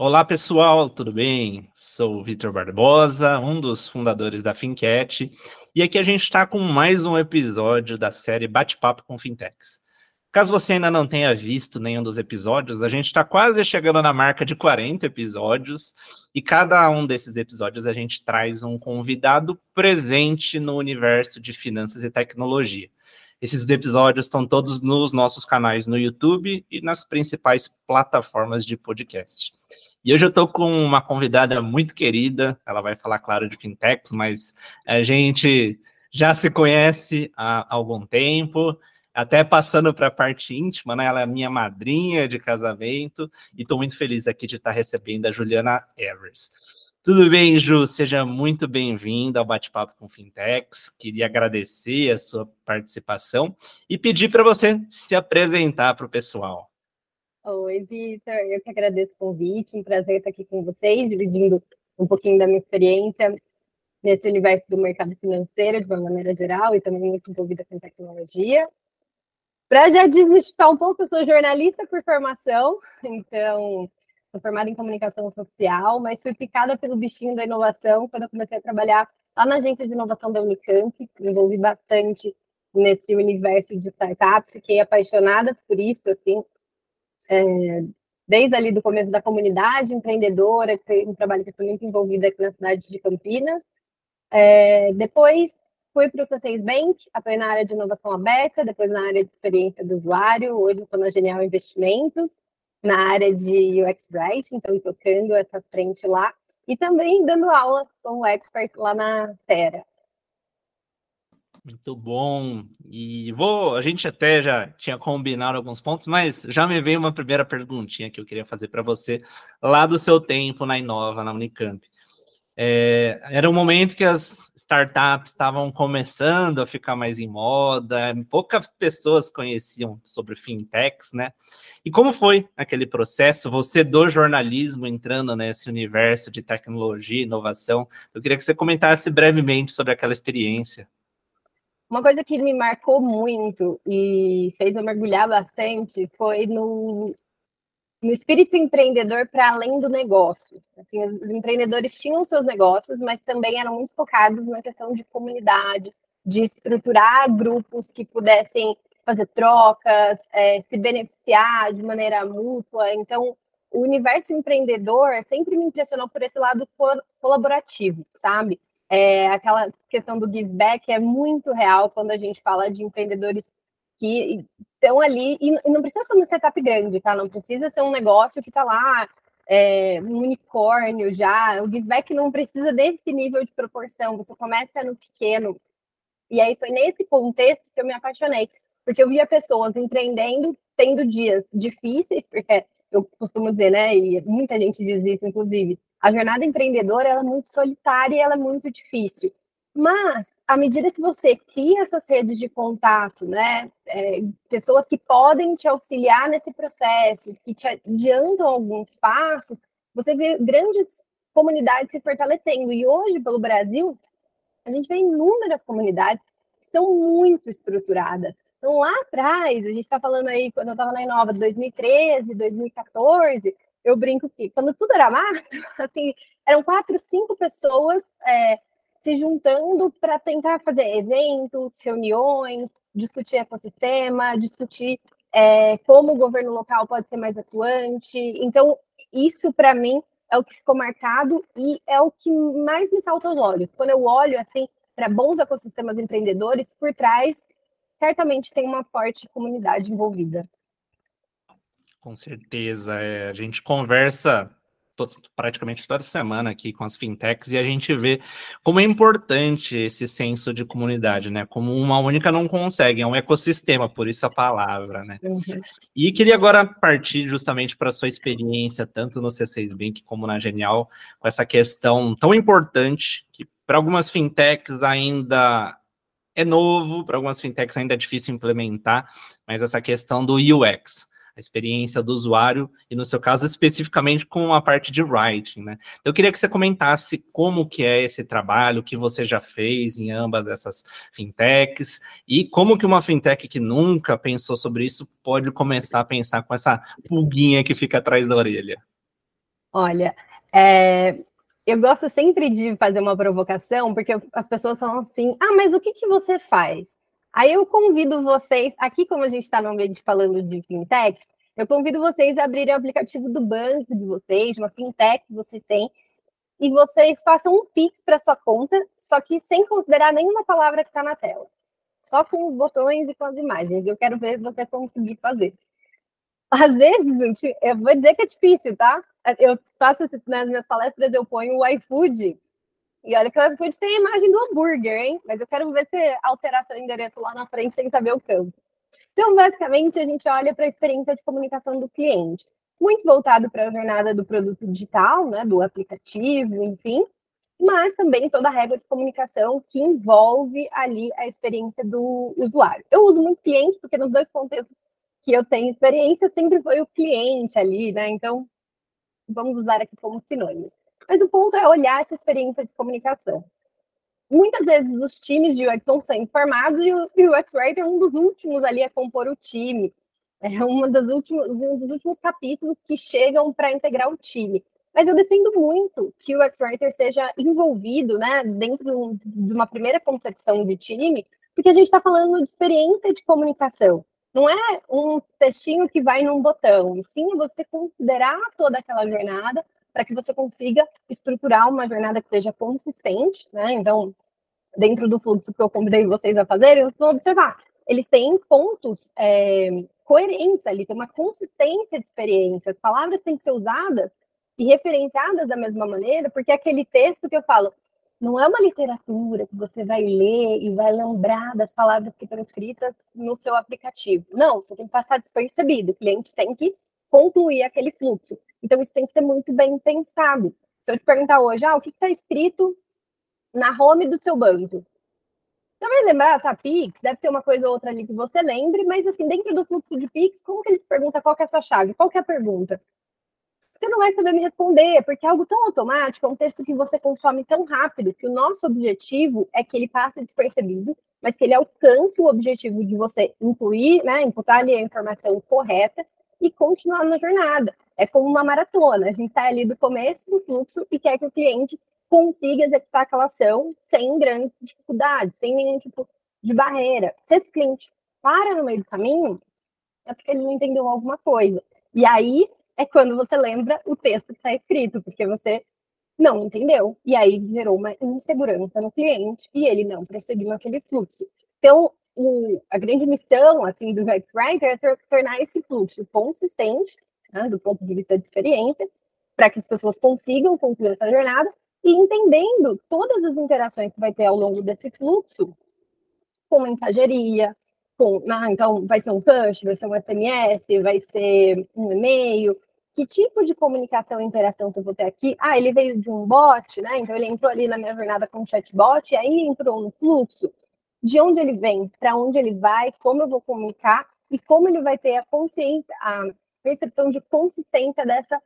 Olá pessoal, tudo bem? Sou o Vitor Barbosa, um dos fundadores da Fincat, e aqui a gente está com mais um episódio da série Bate-Papo com Fintechs. Caso você ainda não tenha visto nenhum dos episódios, a gente está quase chegando na marca de 40 episódios, e cada um desses episódios a gente traz um convidado presente no universo de finanças e tecnologia. Esses episódios estão todos nos nossos canais no YouTube e nas principais plataformas de podcast. E hoje eu estou com uma convidada muito querida, ela vai falar, claro, de fintechs, mas a gente já se conhece há algum tempo, até passando para a parte íntima, né? Ela é minha madrinha de casamento e estou muito feliz aqui de estar recebendo a Juliana Evers. Tudo bem, Ju? Seja muito bem-vinda ao Bate-Papo com Fintechs. Queria agradecer a sua participação e pedir para você se apresentar para o pessoal. Oi, Vitor. Eu que agradeço o convite. Um prazer estar aqui com vocês, dividindo um pouquinho da minha experiência nesse universo do mercado financeiro, de uma maneira geral, e também muito envolvida com tecnologia. Para já desmistificar um pouco, eu sou jornalista por formação, então sou formada em comunicação social, mas fui picada pelo bichinho da inovação quando eu comecei a trabalhar lá na agência de inovação da Unicamp, me envolvi bastante nesse universo de startups, fiquei apaixonada por isso, assim, é, desde ali do começo da comunidade empreendedora, que foi um trabalho que foi muito envolvida aqui na cidade de Campinas. É, depois fui para o C6 Bank, atuei na área de inovação aberta, depois na área de experiência do usuário, hoje estou na Genial Investimentos, na área de UX Writing, então tocando essa frente lá, e também dando aula como expert lá na Terra. Muito bom. E vou, a gente até já tinha combinado alguns pontos, mas já me veio uma primeira perguntinha que eu queria fazer para você lá do seu tempo na Inova, na Unicamp. É, era um momento que as startups estavam começando a ficar mais em moda, poucas pessoas conheciam sobre fintechs, né? E como foi aquele processo? Você do jornalismo entrando nesse universo de tecnologia e inovação, eu queria que você comentasse brevemente sobre aquela experiência. Uma coisa que me marcou muito e fez eu mergulhar bastante foi no no espírito empreendedor para além do negócio. Assim, os empreendedores tinham seus negócios, mas também eram muito focados na questão de comunidade, de estruturar grupos que pudessem fazer trocas, é, se beneficiar de maneira mútua. Então, o universo empreendedor sempre me impressionou por esse lado colaborativo, sabe? É, aquela questão do give back é muito real quando a gente fala de empreendedores que estão ali, e não precisa ser uma startup grande, tá? Não precisa ser um negócio que está lá, é, um unicórnio já. O giveback não precisa desse nível de proporção, você começa no pequeno. E aí foi nesse contexto que eu me apaixonei, porque eu via pessoas empreendendo, tendo dias difíceis, porque eu costumo dizer, né, e muita gente diz isso, inclusive, a jornada empreendedora ela é muito solitária e ela é muito difícil. Mas, à medida que você cria essas redes de contato, né, é, pessoas que podem te auxiliar nesse processo, que te adiantam alguns passos, você vê grandes comunidades se fortalecendo. E hoje, pelo Brasil, a gente vê inúmeras comunidades que estão muito estruturadas. Então, lá atrás, a gente está falando aí, quando eu estava na Inova, 2013, 2014, eu brinco que quando tudo era mato, assim, eram quatro, cinco pessoas é, se juntando para tentar fazer eventos, reuniões, discutir ecossistema, discutir é, como o governo local pode ser mais atuante. Então, isso para mim é o que ficou marcado e é o que mais me salta aos olhos. Quando eu olho assim para bons ecossistemas empreendedores, por trás certamente tem uma forte comunidade envolvida. Com certeza, é, a gente conversa praticamente toda semana aqui com as fintechs e a gente vê como é importante esse senso de comunidade, né? Como uma única não consegue, é um ecossistema, por isso a palavra, né? Uhum. E queria agora partir justamente para a sua experiência, tanto no C6 Bank como na Genial, com essa questão tão importante que para algumas fintechs ainda é novo, para algumas fintechs ainda é difícil implementar, mas essa questão do UX a experiência do usuário e no seu caso especificamente com a parte de writing, né? Eu queria que você comentasse como que é esse trabalho, o que você já fez em ambas essas fintechs e como que uma fintech que nunca pensou sobre isso pode começar a pensar com essa pulguinha que fica atrás da orelha. Olha, é, eu gosto sempre de fazer uma provocação, porque as pessoas falam assim: ah, mas o que, que você faz? Aí eu convido vocês, aqui como a gente está no ambiente falando de fintechs, eu convido vocês a abrirem o aplicativo do banco de vocês, uma fintech que vocês têm, e vocês façam um Pix para sua conta, só que sem considerar nenhuma palavra que está na tela. Só com os botões e com as imagens. Eu quero ver você conseguir fazer. Às vezes, gente, eu vou dizer que é difícil, tá? Eu faço nas minhas palestras, eu ponho o iFood. E olha que o iFood tem a imagem do hambúrguer, hein? Mas eu quero ver se alterar seu endereço lá na frente sem saber o campo. Então, basicamente, a gente olha para a experiência de comunicação do cliente. Muito voltado para a jornada do produto digital, né? Do aplicativo, enfim. Mas também toda a regra de comunicação que envolve ali a experiência do usuário. Eu uso muito cliente, porque nos dois contextos que eu tenho experiência sempre foi o cliente ali, né? Então, vamos usar aqui como sinônimos. Mas o ponto é olhar essa experiência de comunicação. Muitas vezes os times de UX vão sendo formados e o UX Writer é um dos últimos ali a compor o time. É uma das últimos, um dos últimos capítulos que chegam para integrar o time. Mas eu defendo muito que o UX Writer seja envolvido né, dentro de uma primeira concepção de time, porque a gente está falando de experiência de comunicação. Não é um textinho que vai num botão, sim você considerar toda aquela jornada para que você consiga estruturar uma jornada que seja consistente, né? Então, dentro do fluxo que eu convidei vocês a fazerem, vocês vão observar, eles têm pontos é, coerentes ali, tem uma consistência de experiência, as palavras têm que ser usadas e referenciadas da mesma maneira, porque aquele texto que eu falo, não é uma literatura que você vai ler e vai lembrar das palavras que estão escritas no seu aplicativo. Não, você tem que passar despercebido. O cliente tem que concluir aquele fluxo. Então, isso tem que ser muito bem pensado. Se eu te perguntar hoje, ah, o que está escrito na home do seu banco? Você vai lembrar, tá, Pix, deve ter uma coisa ou outra ali que você lembre, mas assim, dentro do fluxo de Pix, como que ele pergunta qual é a sua chave? Qual é a pergunta? você não vai saber me responder, porque é algo tão automático, é um texto que você consome tão rápido, que o nosso objetivo é que ele passe despercebido, mas que ele alcance o objetivo de você incluir, né, imputar ali a informação correta e continuar na jornada. É como uma maratona, a gente está ali do começo do fluxo e quer que o cliente consiga executar aquela ação sem grande dificuldade, sem nenhum tipo de barreira. Se esse cliente para no meio do caminho, é porque ele não entendeu alguma coisa. E aí é quando você lembra o texto que está escrito, porque você não entendeu. E aí gerou uma insegurança no cliente e ele não prosseguiu naquele fluxo. Então, o, a grande missão assim, do UX Writer é tornar esse fluxo consistente, né, do ponto de vista de experiência, para que as pessoas consigam concluir essa jornada e entendendo todas as interações que vai ter ao longo desse fluxo, com mensageria, com, ah, então vai ser um push, vai ser um SMS, vai ser um e-mail, que tipo de comunicação e interação que eu vou ter aqui? Ah, ele veio de um bot, né? Então ele entrou ali na minha jornada com um chatbot, e aí entrou no fluxo. De onde ele vem, para onde ele vai, como eu vou comunicar e como ele vai ter a consciência, a percepção de consistência dessa,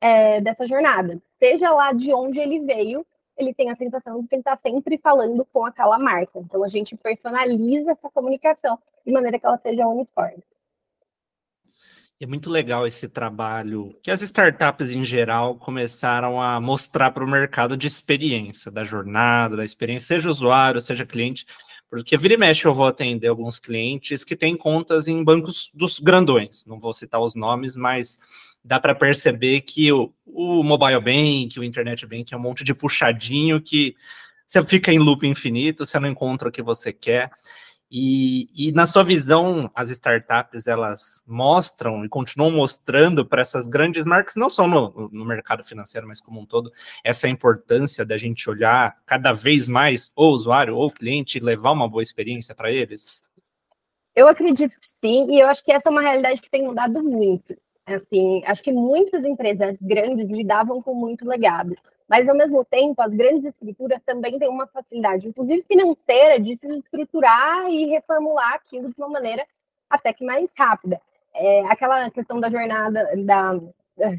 é, dessa jornada. Seja lá de onde ele veio, ele tem a sensação de que ele está sempre falando com aquela marca. Então a gente personaliza essa comunicação de maneira que ela seja uniforme. É muito legal esse trabalho que as startups em geral começaram a mostrar para o mercado de experiência, da jornada, da experiência, seja usuário, seja cliente, porque vira e mexe eu vou atender alguns clientes que têm contas em bancos dos grandões, não vou citar os nomes, mas dá para perceber que o, o mobile bank, o internet bank é um monte de puxadinho que você fica em loop infinito, você não encontra o que você quer. E, e, na sua visão, as startups elas mostram e continuam mostrando para essas grandes marcas, não só no, no, mercado financeiro, mas como um todo, essa importância da gente olhar cada vez mais o usuário ou o cliente e levar uma boa experiência para eles? Eu acredito que sim, e eu acho que essa é uma realidade que tem mudado muito. Assim, acho que muitas empresas grandes lidavam com muito legado. Mas, ao mesmo tempo, as grandes estruturas também têm uma facilidade, inclusive financeira, de se estruturar e reformular aquilo de uma maneira até que mais rápida. É, aquela questão da jornada, da,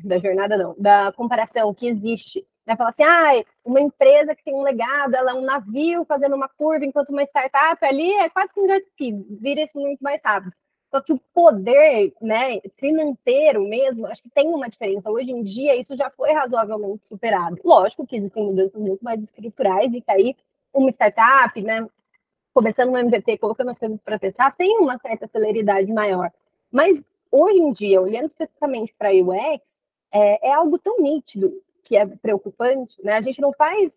da jornada não, da comparação que existe. Né? Falar assim, ah, uma empresa que tem um legado, ela é um navio fazendo uma curva, enquanto uma startup ali é quase que um jet ski, vira isso muito mais rápido. Só que o poder né, financeiro mesmo, acho que tem uma diferença. Hoje em dia, isso já foi razoavelmente superado. Lógico que existem mudanças muito mais estruturais e que aí uma startup, né, começando um MVP, colocando as coisas para testar, tem uma certa celeridade maior. Mas hoje em dia, olhando especificamente para UX, é, é, algo tão nítido que é preocupante, né? A gente não faz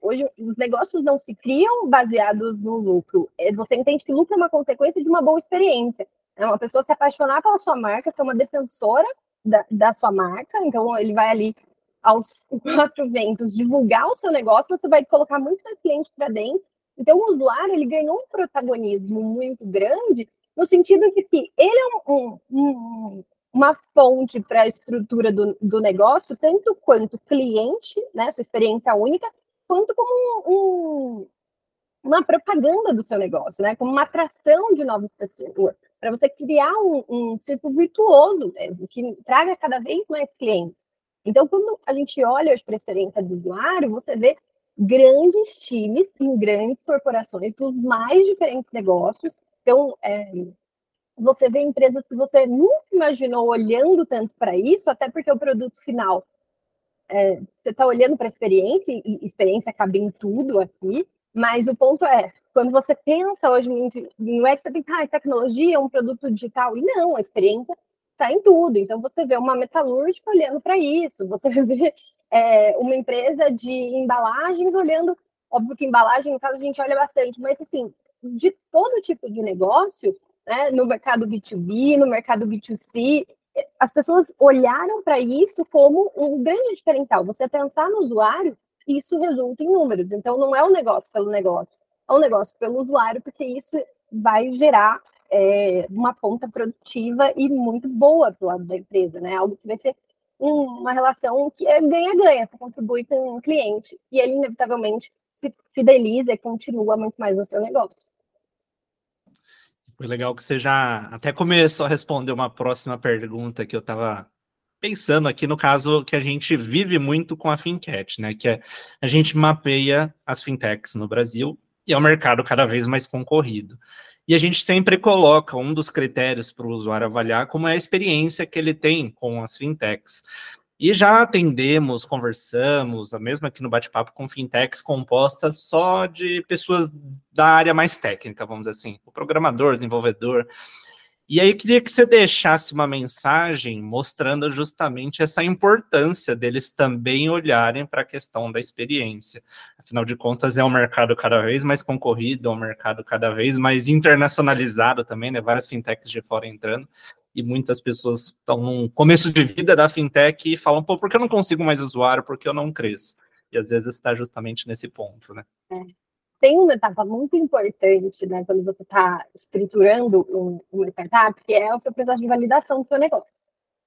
hoje os negócios não se criam baseados no lucro. É, você entende que lucro é uma consequência de uma boa experiência. É uma pessoa se apaixonar pela sua marca, ser uma defensora da, da sua marca, então ele vai ali aos quatro ventos divulgar o seu negócio, você vai colocar muito mais cliente para dentro. Então o usuário ele ganhou um protagonismo muito grande no sentido de que ele é um, um, uma fonte para a estrutura do, do negócio, tanto quanto cliente, né, sua experiência única, quanto como um, uma propaganda do seu negócio, né? Como uma atração de novas pessoas, para você criar um, um círculo virtuoso mesmo, que traga cada vez mais clientes. Então, quando a gente olha para a experiência do usuário, você vê grandes times em grandes corporações dos mais diferentes negócios. Então, é, você vê empresas que você nunca imaginou olhando tanto para isso, até porque o produto final é, você está olhando para a experiência, e experiência cabe em tudo aqui, mas o ponto é, quando você pensa hoje em UX, você pensa, ah, tecnologia é um produto digital, e não, a experiência está em tudo. Então, você vê uma metalúrgica olhando para isso, você vê é, uma empresa de embalagens olhando, óbvio que embalagem, no caso, a gente olha bastante, mas, assim, de todo tipo de negócio, né, no mercado B2B, no mercado B2C, as pessoas olharam para isso como um grande diferencial. Você pensar no usuário, isso resulta em números. Então, não é um negócio pelo negócio, é um negócio pelo usuário, porque isso vai gerar é, uma ponta produtiva e muito boa do lado da empresa, né? Algo que vai ser uma relação que é ganha-ganha, você contribui com o cliente e ele inevitavelmente se fideliza e continua muito mais no seu negócio. Foi legal que você já até começou a responder uma próxima pergunta que eu estava pensando aqui no caso que a gente vive muito com a FinCat, né? Que é a gente mapeia as fintechs no Brasil e é um mercado cada vez mais concorrido. E a gente sempre coloca um dos critérios para o usuário avaliar como é a experiência que ele tem com as fintechs. E já atendemos, conversamos, mesmo aqui no bate-papo, com fintechs compostas só de pessoas da área mais técnica, vamos dizer assim, o programador, desenvolvedor. E aí queria que você deixasse uma mensagem mostrando justamente essa importância deles também olharem para a questão da experiência. Afinal de contas, é um mercado cada vez mais concorrido, é um mercado cada vez mais internacionalizado também, né? Várias fintechs de fora entrando e muitas pessoas estão no começo de vida da fintech e falam, pô, por que eu não consigo mais usuário? Por que eu não cresço? E às vezes está justamente nesse ponto, né? É. Tem uma etapa muito importante, né, quando você está estruturando um, uma startup, que é o seu processo de validação do seu negócio.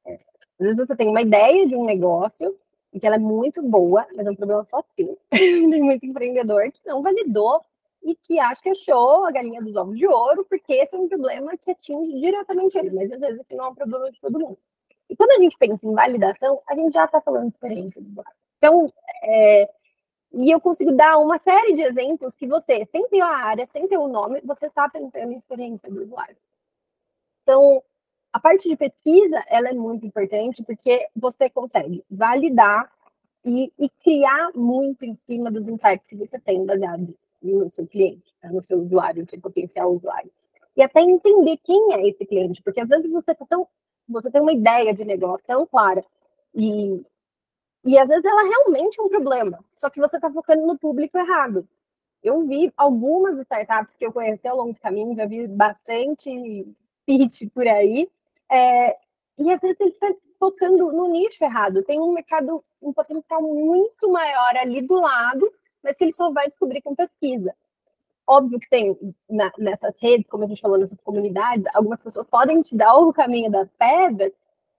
É. Às vezes você tem uma ideia de um negócio e que ela é muito boa, mas é um problema só seu. tem muito empreendedor que não validou e que acha que achou a galinha dos ovos de ouro, porque esse é um problema que atinge diretamente ele, mas às vezes esse não é um problema de todo mundo. E quando a gente pensa em validação, a gente já está falando de experiência do usuário. Então, é, e eu consigo dar uma série de exemplos que você, sem ter a área, sem ter o nome, você está pensando em experiência do usuário. Então, a parte de pesquisa, ela é muito importante, porque você consegue validar e, e criar muito em cima dos insights que você tem baseado no seu cliente, né, no seu usuário, no seu potencial usuário. E até entender quem é esse cliente, porque às vezes você tá tão, você tem uma ideia de negócio tão clara e e às vezes ela realmente é um problema, só que você está focando no público errado. Eu vi algumas startups que eu conheci ao longo do caminho, já vi bastante pitch por aí, é, e às vezes ele está focando no nicho errado. Tem um mercado, um potencial muito maior ali do lado, mas que ele só vai descobrir com pesquisa. Óbvio que tem na, nessas redes, como a gente falou, nessas comunidades, algumas pessoas podem te dar o caminho das pedras,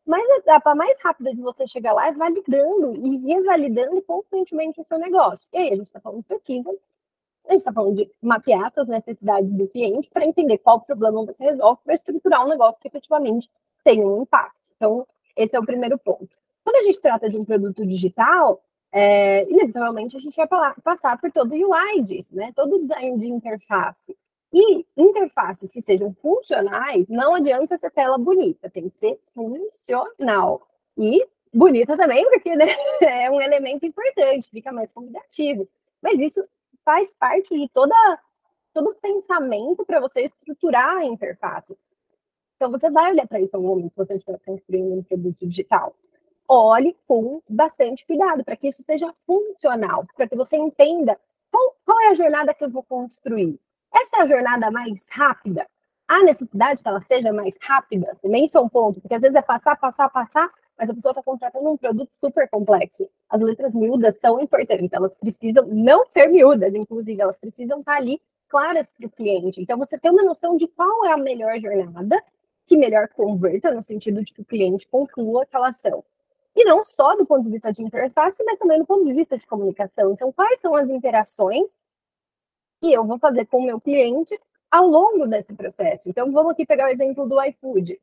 mas a etapa mais rápida de você chegar lá é validando e revalidando constantemente o seu negócio. E aí a gente está falando de pesquisa, a gente está falando de mapear essas necessidades do cliente para entender qual problema você resolve para estruturar um negócio que efetivamente tem um impacto. Então, esse é o primeiro ponto. Quando a gente trata de um produto digital, é, inevitavelmente a gente vai passar por todo o UI disso, né? Todo o design de interface. E interfaces que sejam funcionais, não adianta essa tela bonita, tem que ser funcional. E bonita também, porque né, é um elemento importante, fica mais convidativo. Mas isso faz parte de toda, todo o pensamento para você estruturar a interface. Então, você vai olhar para isso em algum momento, você estiver construindo um produto digital. Olhe com bastante cuidado, para que isso seja funcional, para que você entenda qual, qual é a jornada que eu vou construir. Essa é a jornada mais rápida? Há necessidade que ela seja mais rápida? Também isso é um ponto, porque às vezes é passar, passar, passar, mas a pessoa está contratando um produto super complexo. As letras miúdas são importantes, elas precisam não ser miúdas, inclusive, elas precisam estar tá ali claras para o cliente. Então, você tem uma noção de qual é a melhor jornada que melhor converta, no sentido de que o cliente conclua aquela ação. E não só do ponto de vista de interface, mas também do ponto de vista de comunicação. Então, quais são as interações que eu vou fazer com o meu cliente ao longo desse processo? Então, vamos aqui pegar o exemplo do iFood.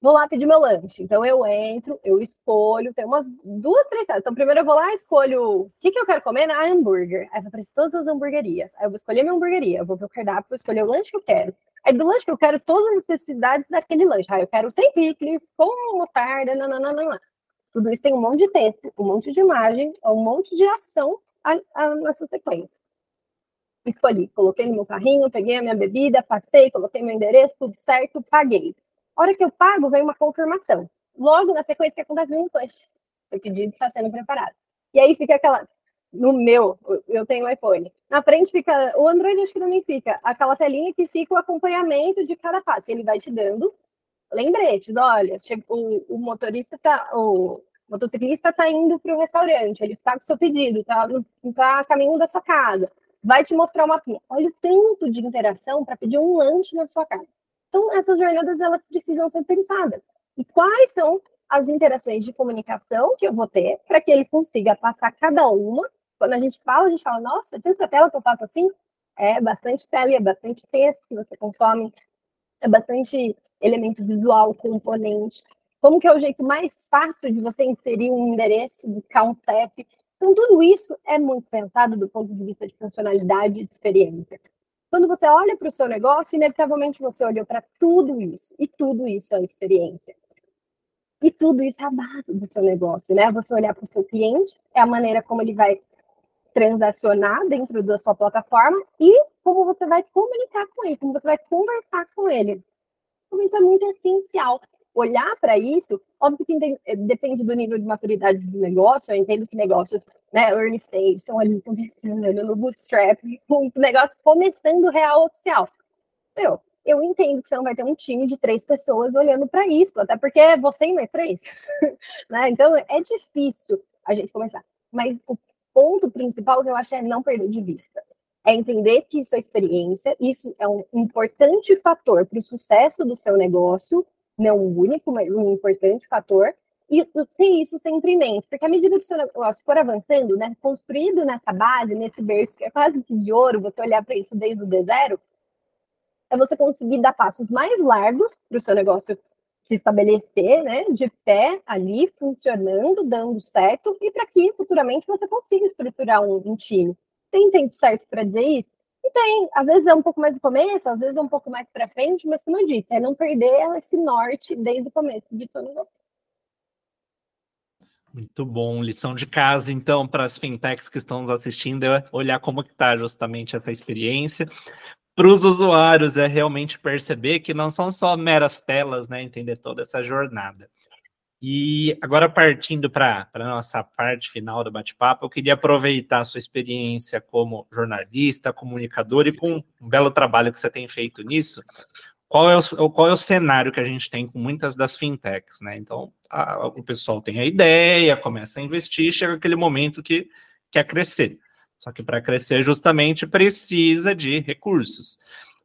Vou lá pedir meu lanche. Então, eu entro, eu escolho, tem umas duas, três. Então, primeiro eu vou lá, escolho o que, que eu quero comer na hambúrguer. Aí, eu vou todas as hamburguerias. Aí, eu vou escolher minha hamburgueria, eu vou ver o cardápio, vou escolher o lanche que eu quero. Aí, do lanche eu quero, todas as especificidades daquele lanche. Aí, eu quero sem picles, com mostarda, nananana. Tudo isso tem um monte de texto, um monte de imagem, um monte de ação nessa sequência. Escolhi, coloquei no meu carrinho, peguei a minha bebida, passei, coloquei meu endereço, tudo certo, paguei. A hora que eu pago, vem uma confirmação. Logo na sequência que acontece um push. O pedido está sendo preparado. E aí fica aquela. No meu, eu tenho um iPhone. Na frente fica. O Android acho que também fica. Aquela telinha que fica o acompanhamento de cada passo. Ele vai te dando lembretes. Olha, o, o motorista tá. O motociclista está indo para o restaurante. Ele está com seu pedido, está tá a caminho da sua casa. Vai te mostrar uma mapinha. Olha o tanto de interação para pedir um lanche na sua casa. Então, essas jornadas elas precisam ser pensadas. E quais são as interações de comunicação que eu vou ter para que ele consiga passar cada uma? Quando a gente fala, a gente fala, nossa, tanta tela que eu passo assim? É bastante tela, é bastante texto que você consome, é bastante elemento visual, componente. Como que é o jeito mais fácil de você inserir um endereço, buscar um CEP? Então, tudo isso é muito pensado do ponto de vista de funcionalidade e de experiência. Quando você olha para o seu negócio, inevitavelmente você olhou para tudo isso, e tudo isso é experiência. E tudo isso é a base do seu negócio, né? Você olhar para o seu cliente, é a maneira como ele vai transacionar dentro da sua plataforma e como você vai comunicar com ele, como você vai conversar com ele. Então, isso é muito essencial olhar para isso, óbvio que eh, depende do nível de maturidade do negócio, eu entendo que negócios, né, early stage, estão ali começando no bootstrap, com o negócio começando real oficial. Meu, eu entendo que você não vai ter um time de três pessoas olhando para isso, até porque é você e mais três, né? Então é difícil a gente começar. Mas o ponto principal que eu acho é não perder de vista. É entender que isso é experiência, isso é um importante fator para o sucesso do seu negócio, não o único, mas um importante fator, e ter isso sempre em mente, porque à medida que o seu negócio for avançando, né, construído nessa base, nesse berço que é quase que de ouro, você olhar para isso desde o zero, é você conseguir dar passos mais largos para o seu negócio se estabelecer, né, de pé ali, funcionando, dando certo, e para que futuramente você consiga estruturar um, um time. Tem tempo certo para dizer isso? E tem, às vezes é um pouco mais no começo, às vezes é um pouco mais para frente, mas como eu disse, é não perder esse norte desde o começo de todo o muito bom, lição de casa, então, para as fintechs que estão nos assistindo, é olhar como está justamente essa experiência. Para os usuários, é realmente perceber que não são só meras telas, né? Entender toda essa jornada. E agora, partindo para a nossa parte final do bate-papo, eu queria aproveitar a sua experiência como jornalista, comunicador e com um belo trabalho que você tem feito nisso. Qual é o, qual é o cenário que a gente tem com muitas das fintechs, né? Então, a, o pessoal tem a ideia, começa a investir, chega aquele momento que quer crescer. Só que para crescer, justamente, precisa de recursos.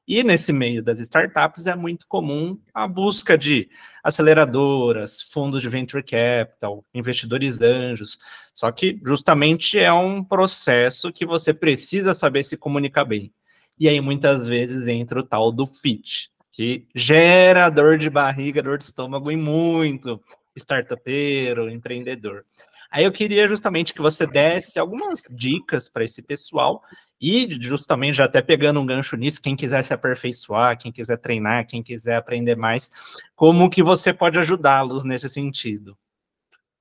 E nesse meio das startups é muito comum a busca de aceleradoras, fundos de venture capital, investidores anjos. Só que justamente é um processo que você precisa saber se comunicar bem. E aí muitas vezes entra o tal do pitch, que gera dor de barriga, dor de estômago em muito startupeiro, empreendedor. Aí eu queria justamente que você desse algumas dicas para esse pessoal e justamente já até pegando um gancho nisso, quem quiser se aperfeiçoar, quem quiser treinar, quem quiser aprender mais, como que você pode ajudá-los nesse sentido?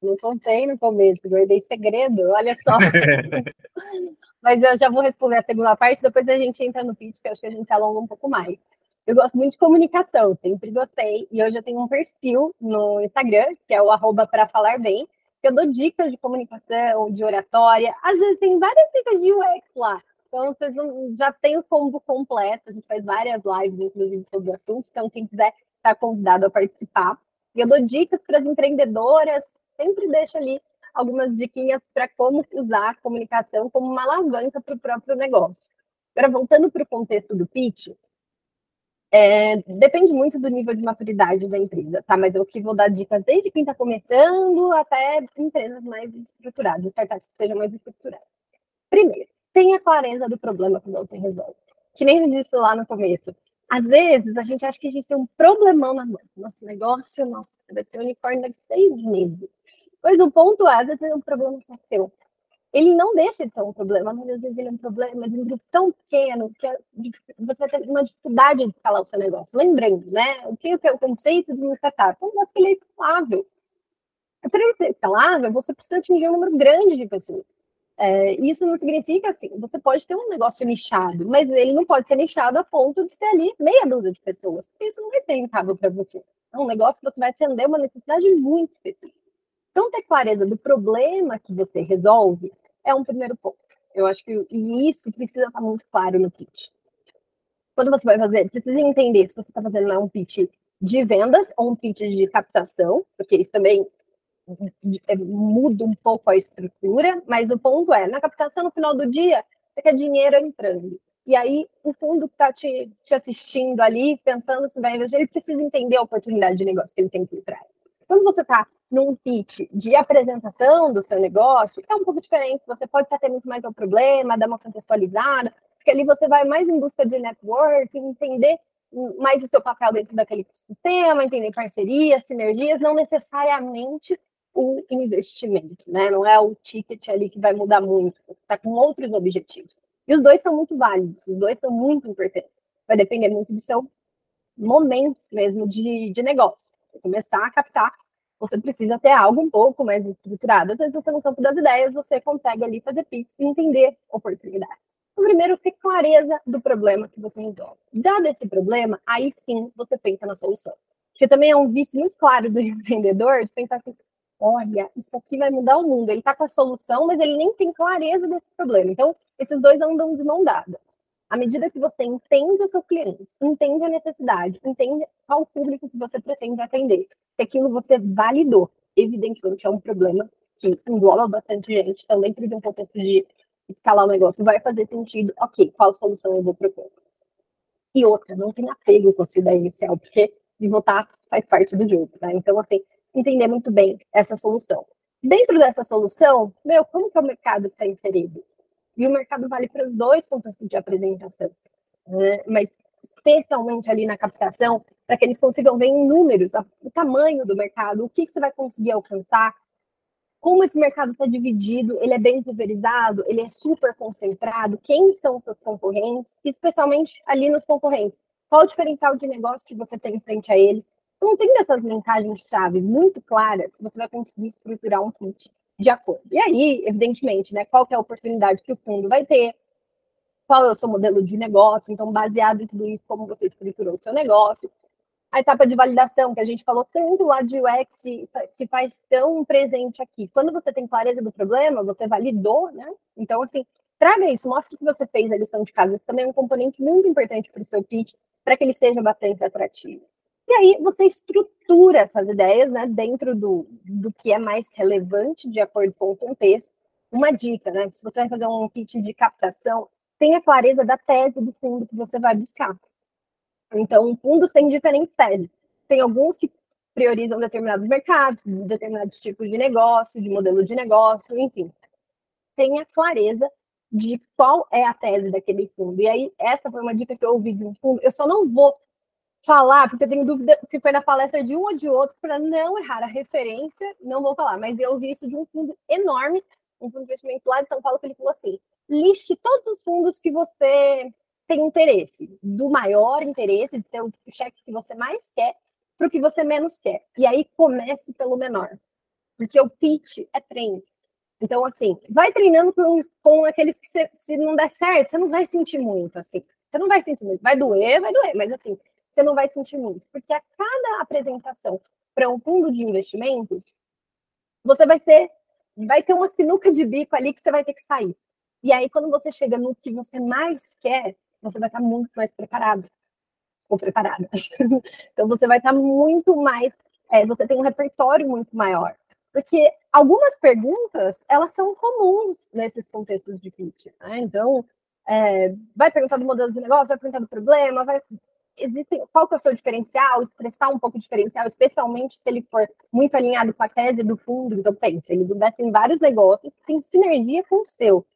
Não contei no começo, guardei segredo, olha só. Mas eu já vou responder a segunda parte, depois a gente entra no pitch, que eu acho que a gente alonga um pouco mais. Eu gosto muito de comunicação, sempre gostei, e hoje eu tenho um perfil no Instagram, que é o arroba para falar bem, que eu dou dicas de comunicação, de oratória, às vezes tem várias dicas de UX lá. Então, vocês já tem o combo completo, a gente faz várias lives, inclusive, sobre o assunto, então quem quiser está convidado a participar. E eu dou dicas para as empreendedoras, sempre deixo ali algumas diquinhas para como usar a comunicação como uma alavanca para o próprio negócio. Agora, voltando para o contexto do pitch, é, depende muito do nível de maturidade da empresa, tá? Mas eu que vou dar dicas desde quem está começando até empresas mais estruturadas, startups que sejam mais estruturadas. Primeiro, tenha clareza do problema que você resolve. Que nem eu disse lá no começo. Às vezes, a gente acha que a gente tem um problemão na mão. Nosso negócio, nossa, vai ser unicórnio daqui seis meses. Pois o ponto é, às vezes é um problema só seu. Ele não deixa de ser um problema, mas às vezes ele é um problema de um grupo tão pequeno que é você vai ter uma dificuldade de escalar o seu negócio. Lembrando, né? O que é o conceito de um startup? Um negócio que ele é escalável. Para ele ser escalável, você precisa atingir um número grande de pessoas. É, isso não significa assim, você pode ter um negócio nichado, mas ele não pode ser nichado a ponto de ter ali meia dúzia de pessoas, porque isso não vai ser rentável para você. É um negócio que você vai atender uma necessidade muito específica. Então, ter clareza do problema que você resolve é um primeiro ponto. Eu acho que isso precisa estar muito claro no pitch. Quando você vai fazer, precisa entender se você está fazendo um pitch de vendas ou um pitch de captação, porque isso também é, muda um pouco a estrutura, mas o ponto é, na captação, no final do dia, você quer dinheiro entrando. E aí, o fundo que está te, te, assistindo ali, pensando se vai investir, ele precisa entender a oportunidade de negócio que ele tem por trás. Quando você está num pitch de apresentação do seu negócio, é um pouco diferente. Você pode se ater muito mais ao problema, dar uma contextualizada, porque ali você vai mais em busca de network, entender mais o seu papel dentro daquele sistema, entender parcerias, sinergias, não necessariamente o investimento, né? Não é o ticket ali que vai mudar muito. Você está com outros objetivos. E os dois são muito válidos, os dois são muito importantes. Vai depender muito do seu momento mesmo de, de negócio. Começar a captar você precisa ter algo um pouco mais estruturado. Às vezes, você no campo das ideias, você consegue ali fazer pitch e entender oportunidade. Então, primeiro, ter clareza do problema que você resolve. Dado esse problema, aí sim você pensa na solução. Porque também é um vício muito claro do empreendedor de pensar assim, olha, isso aqui vai mudar o mundo. Ele está com a solução, mas ele nem tem clareza desse problema. Então, esses dois andam de mão dada. À medida que você entende o seu cliente, entende a necessidade, entende qual público que você pretende atender, que aquilo você validou. Evidentemente é um problema que engloba bastante gente, então dentro de um contexto de escalar o negócio vai fazer sentido, ok, qual solução eu vou propor. E outra, não tem apego com a sua ideia inicial, porque de votar faz parte do jogo, né? Então, assim, entender muito bem essa solução. Dentro dessa solução, meu, como que é o mercado está inserido? E o mercado vale para os dois contextos de apresentação. Né? Mas especialmente ali na captação, para que eles consigam ver em números o tamanho do mercado, o que, que você vai conseguir alcançar, como esse mercado está dividido, ele é bem pulverizado, ele é super concentrado, quem são os seus concorrentes, especialmente ali nos concorrentes. Qual o diferencial de negócio que você tem frente a eles? Então, tendo essas mensagens-chave muito claras, você vai conseguir estruturar um pitch de acordo. E aí, evidentemente, né, qual é a oportunidade que o fundo vai ter, qual é o seu modelo de negócio, então, baseado em tudo isso, como você estruturou o seu negócio. A etapa de validação, que a gente falou tanto lá de UX, se faz tão presente aqui. Quando você tem clareza do problema, você validou, né? Então, assim, traga isso, mostre que você fez a lição de casa. Isso também é um componente muito importante para o seu pitch, para que ele seja bastante atrativo. E aí você estrutura essas ideias né, dentro do, do que é mais relevante de acordo com o contexto. Uma dica, né? Se você vai fazer um pitch de captação, tenha clareza da tese do fundo que você vai buscar. Então, fundos têm diferentes teses. Tem alguns que priorizam determinados mercados, determinados tipos de negócio, de modelo de negócio, enfim. Tenha clareza de qual é a tese daquele fundo. E aí, essa foi uma dica que eu ouvi de um fundo. Eu só não vou falar, porque eu tenho dúvida se foi na palestra de um ou de outro, para não errar a referência, não vou falar, mas eu vi isso de um fundo enorme, um fundo de investimento lá de São Paulo, que ele falou assim: liste todos os fundos que você tem interesse, do maior interesse, de ter o cheque que você mais quer, para o que você menos quer. E aí comece pelo menor, porque o pitch é treino. Então, assim, vai treinando com, com aqueles que, você, se não der certo, você não vai sentir muito, assim. Você não vai sentir muito. Vai doer, vai doer, mas assim, você não vai sentir muito. Porque a cada apresentação para um fundo de investimentos, você vai ser, vai ter uma sinuca de bico ali que você vai ter que sair. E aí, quando você chega no que você mais quer, você vai estar muito mais preparado. Ou preparada. então, você vai estar muito mais. É, você tem um repertório muito maior. Porque algumas perguntas, elas são comuns nesses contextos de pitch. Né? Então, é, vai perguntar do modelo de negócio, vai perguntar do problema, vai... Existem, qual que é o seu diferencial, expressar um pouco o diferencial, especialmente se ele for muito alinhado com a tese do fundo. Então, pense, ele investe em vários negócios que tem sinergia com o seu.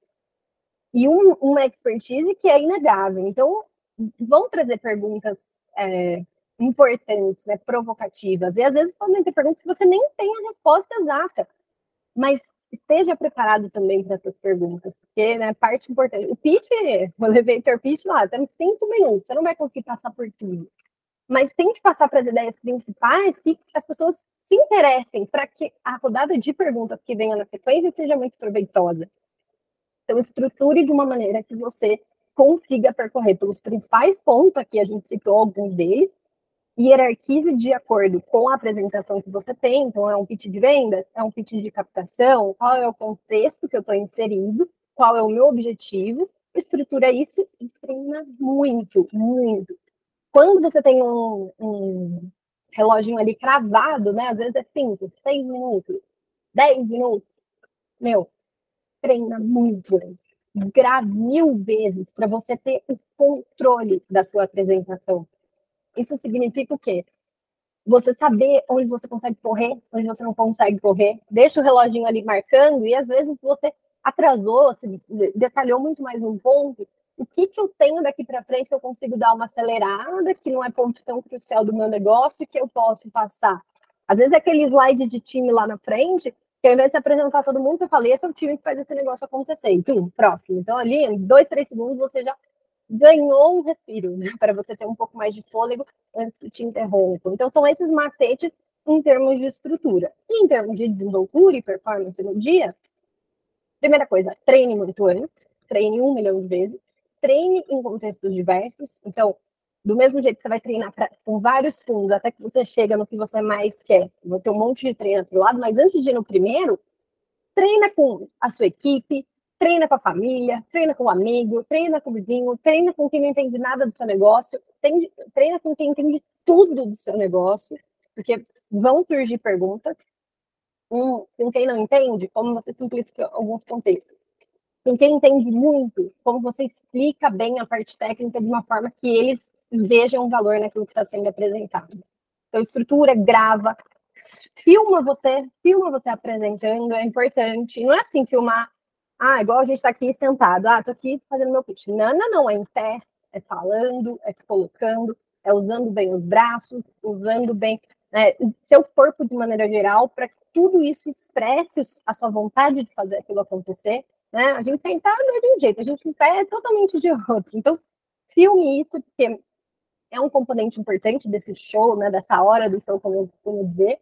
E um, uma expertise que é inegável. Então, vão trazer perguntas é, importantes, né, provocativas. E às vezes podem ter perguntas que você nem tem a resposta exata, mas esteja preparado também para essas perguntas, porque né, parte importante. O pitch, o elevator pitch lá, temos cinco minutos, você não vai conseguir passar por tudo. Mas tente passar para as ideias principais que as pessoas se interessem para que a rodada de perguntas que venha na sequência seja muito proveitosa. Então, estruture de uma maneira que você consiga percorrer pelos principais pontos, aqui a gente citou alguns deles, hierarquize de acordo com a apresentação que você tem. Então, é um pitch de vendas, é um pitch de captação, qual é o contexto que eu estou inserindo, qual é o meu objetivo, estrutura isso e treina muito, muito. Quando você tem um, um reloginho ali cravado, né? Às vezes é 5, 6 minutos, 10 minutos. Meu, treina muito. Grave mil vezes para você ter o controle da sua apresentação. Isso significa o quê? Você saber onde você consegue correr, onde você não consegue correr. Deixa o reloginho ali marcando e às vezes você atrasou, se detalhou muito mais um ponto. O que, que eu tenho daqui para frente que eu consigo dar uma acelerada, que não é ponto tão crucial do meu negócio, que eu posso passar? Às vezes é aquele slide de time lá na frente, que ao invés de se apresentar todo mundo, você fala, esse é o time que faz esse negócio acontecer. Então, próximo. Então, ali, em dois, três segundos, você já ganhou um respiro, né? Para você ter um pouco mais de fôlego antes que te interrompa. Então, são esses macetes em termos de estrutura. E em termos de desenvoltura e performance no dia, primeira coisa, treine muito antes, treine um milhão de vezes, treine em contextos diversos. Então, do mesmo jeito que você vai treinar pra, com vários fundos até que você chega no que você mais quer, vou ter um monte de treino do lado, mas antes de ir no primeiro, treina com a sua equipe, treina com a família, treina com o amigo, treina com o vizinho, treina com quem não entende nada do seu negócio, treina com quem entende tudo do seu negócio, porque vão surgir perguntas. Um, com quem não entende, como você simplifica alguns contextos. Com quem entende muito, como você explica bem a parte técnica de uma forma que eles vejam o valor naquilo que está sendo apresentado. Então, estrutura, grava, filma você, filma você apresentando, é importante. Não é assim filmar ah, igual a gente está aqui sentado. Ah, tô aqui fazendo meu pitch. Não, não, não. É em pé, é falando, é se colocando, é usando bem os braços, usando bem né, seu corpo de maneira geral, para que tudo isso expresse a sua vontade de fazer aquilo acontecer. Né? A gente sentado é de um jeito, a gente em pé é totalmente de outro. Então, filme isso, porque é um componente importante desse show, né, dessa hora do show, como eu costumo dizer.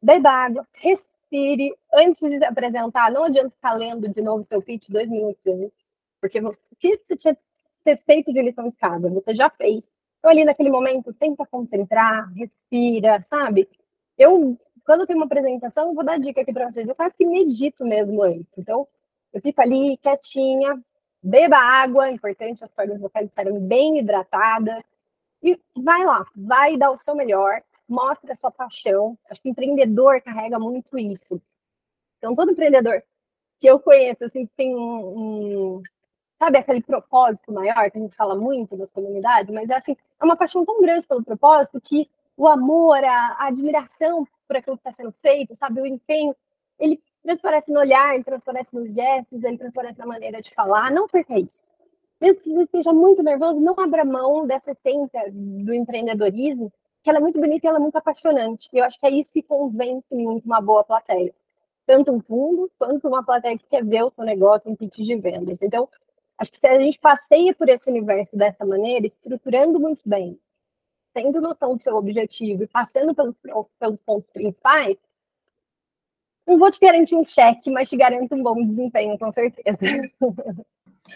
Beba água, respira respire antes de se apresentar. Não adianta ficar lendo de novo seu pitch dois minutos antes, porque você, o que você tinha que ter feito de lição de casa? Você já fez. Então, ali naquele momento, tenta concentrar, respira, sabe? Eu, quando eu tenho uma apresentação, vou dar dica aqui para vocês. Eu quase que medito mesmo antes. Então, eu fico ali quietinha, beba água, importante as cordas vocais estarem bem hidratadas. E vai lá, vai dar o seu melhor mostre a sua paixão. Acho que empreendedor carrega muito isso. Então, todo empreendedor que eu conheço, assim, tem um, um, sabe, aquele propósito maior que a gente fala muito das comunidades, mas é assim, é uma paixão tão grande pelo propósito que o amor, a, a admiração por aquilo que está sendo feito, sabe, o empenho, ele transparece no olhar, ele transparece nos gestos, ele transparece na maneira de falar. Não perca isso. mesmo que você esteja muito nervoso, não abra mão dessa essência do empreendedorismo, que ela é muito bonita e ela é muito apaixonante. E eu acho que é isso que convence muito uma boa plateia. Tanto um fundo, quanto uma plateia que quer ver o seu negócio em pitch de vendas. Então, acho que se a gente passeia por esse universo dessa maneira, estruturando muito bem, tendo noção do seu objetivo e passando pelos, pelos pontos principais, não vou te garantir um cheque, mas te garanto um bom desempenho, com certeza.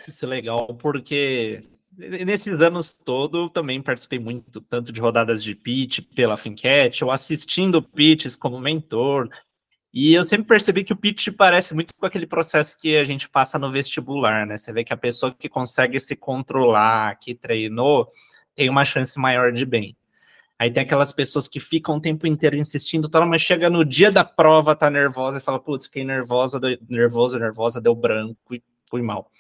Isso é legal, porque nesses anos todo também participei muito, tanto de rodadas de pitch pela Fincat, ou assistindo pitches como mentor. E eu sempre percebi que o pitch parece muito com aquele processo que a gente passa no vestibular, né? Você vê que a pessoa que consegue se controlar, que treinou, tem uma chance maior de bem. Aí tem aquelas pessoas que ficam o tempo inteiro insistindo, tal, mas chega no dia da prova, tá nervosa e fala, putz, fiquei nervosa, nervosa, nervosa, deu branco e fui mal.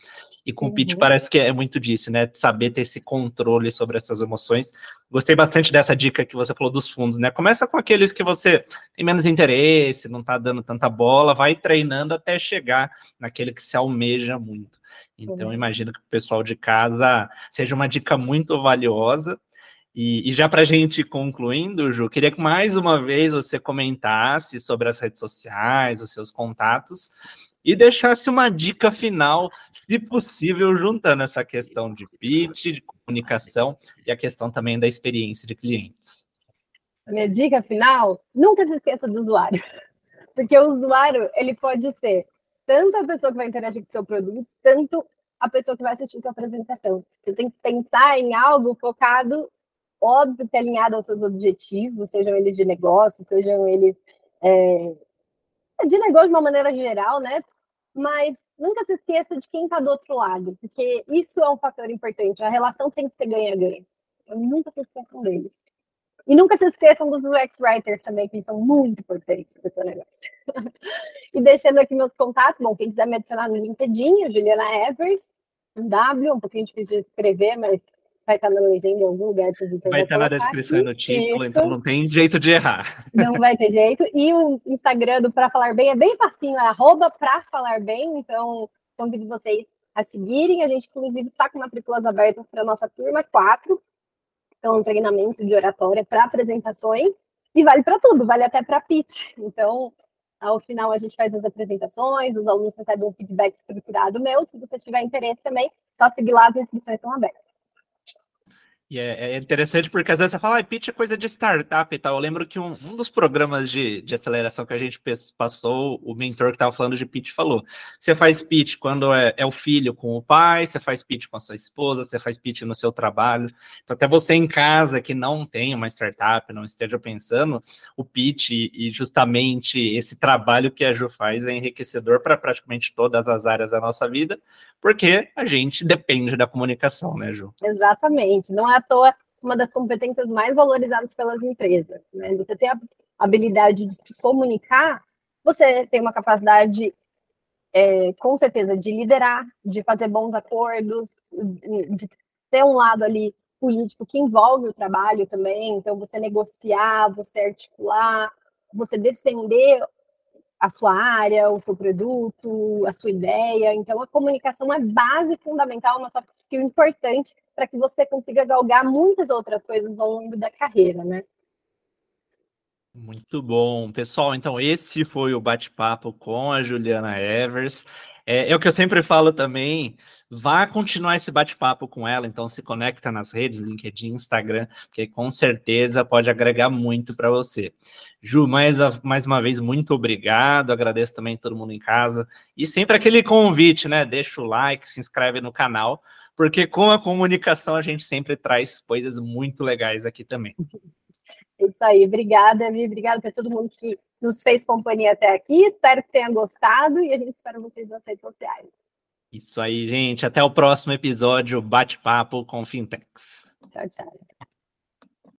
E com uhum. o pitch parece que é muito disso, né? Saber ter esse controle sobre essas emoções. Gostei bastante dessa dica que você falou dos fundos, né? Começa com aqueles que você tem menos interesse, não tá dando tanta bola, vai treinando até chegar naquele que se almeja muito. Então, uhum. imagino que o pessoal de casa seja uma dica muito valiosa e, e já para a gente concluindo, Ju, queria que mais uma vez você comentasse sobre as redes sociais, os seus contatos, e deixasse uma dica final, se possível, juntando essa questão de pitch, de comunicação e a questão também da experiência de clientes. Minha dica final, nunca se esqueça do usuário. Porque o usuário, ele pode ser tanto a pessoa que vai interagir com o seu produto, tanto a pessoa que vai assistir sua apresentação. Você tem que pensar em algo focado óbvio que é alinhado aos seus objetivos, sejam eles de negócio, sejam eles é, de negócio de uma maneira geral, né? Mas nunca se esqueça de quem está do outro lado, porque isso é um fator importante. A relação tem que ser ganha-ganha. Nunca se esqueçam deles. E nunca se esqueçam dos UX Writers também, que são muito importantes para o seu negócio. e deixando aqui meus contatos, bom, quem quiser me adicionar no LinkedIn, Juliana Evers, um W, um pouquinho difícil de escrever, mas vai estar na legenda em algum lugar. Vai estar na descrição e no título, Isso. então não tem jeito de errar. Não vai ter jeito. E o Instagram do Pra Falar Bem é bem facinho, é arroba pra falar bem, então convido vocês a seguirem. A gente, inclusive, está com matrículas abertas para a nossa turma 4, então um treinamento de oratória para apresentações, e vale para tudo, vale até para pitch. Então, ao final a gente faz as apresentações, os alunos recebem um feedback estruturado meu. Se você tiver interesse também, só seguir lá, as inscrições estão abertas. E é, é, interessante porque às vezes você fala, ah, pitch é coisa de startup e tal. Eu lembro que um, um dos programas de, de aceleração que a gente passou, o mentor que estava falando de pitch falou: você faz pitch quando é, é, o filho com o pai, você faz pitch com a sua esposa, você faz pitch no seu trabalho. Então, até você em casa que não tem uma startup, não esteja pensando, o pitch e justamente esse trabalho que a Ju faz é enriquecedor para praticamente todas as áreas da nossa vida, porque a gente depende da comunicação, né, Ju? Exatamente. Não é à toa uma das competências mais valorizadas pelas empresas. Né? Você tem a habilidade de se comunicar, você tem uma capacidade, é, com certeza, de liderar, de fazer bons acordos, de ter um lado ali político que envolve o trabalho também, então você negociar, você articular, você defender a sua área, o seu produto, a sua ideia. Então, a comunicação é base fundamental, uma soft skill importante para que você consiga galgar muitas outras coisas ao longo da carreira, né? Muito bom. Pessoal, então esse foi o bate-papo com a Juliana Evers. É, é, o que eu sempre falo também, vá continuar esse bate-papo com ela, então se conecta nas redes, LinkedIn, Instagram, porque com certeza pode agregar muito para você. Ju, mais, mais uma vez, muito obrigado, agradeço também todo mundo em casa, e sempre aquele convite, né, deixa o like, se inscreve no canal, porque com a comunicação a gente sempre traz coisas muito legais aqui também. É isso aí, obrigada, Mi, obrigada para todo mundo que nos fez companhia até aqui. Espero que tenha gostado e a gente espera vocês nas redes sociais. Isso aí, gente. Até o próximo episódio Bate-Papo com Fintechs. Tchau, tchau.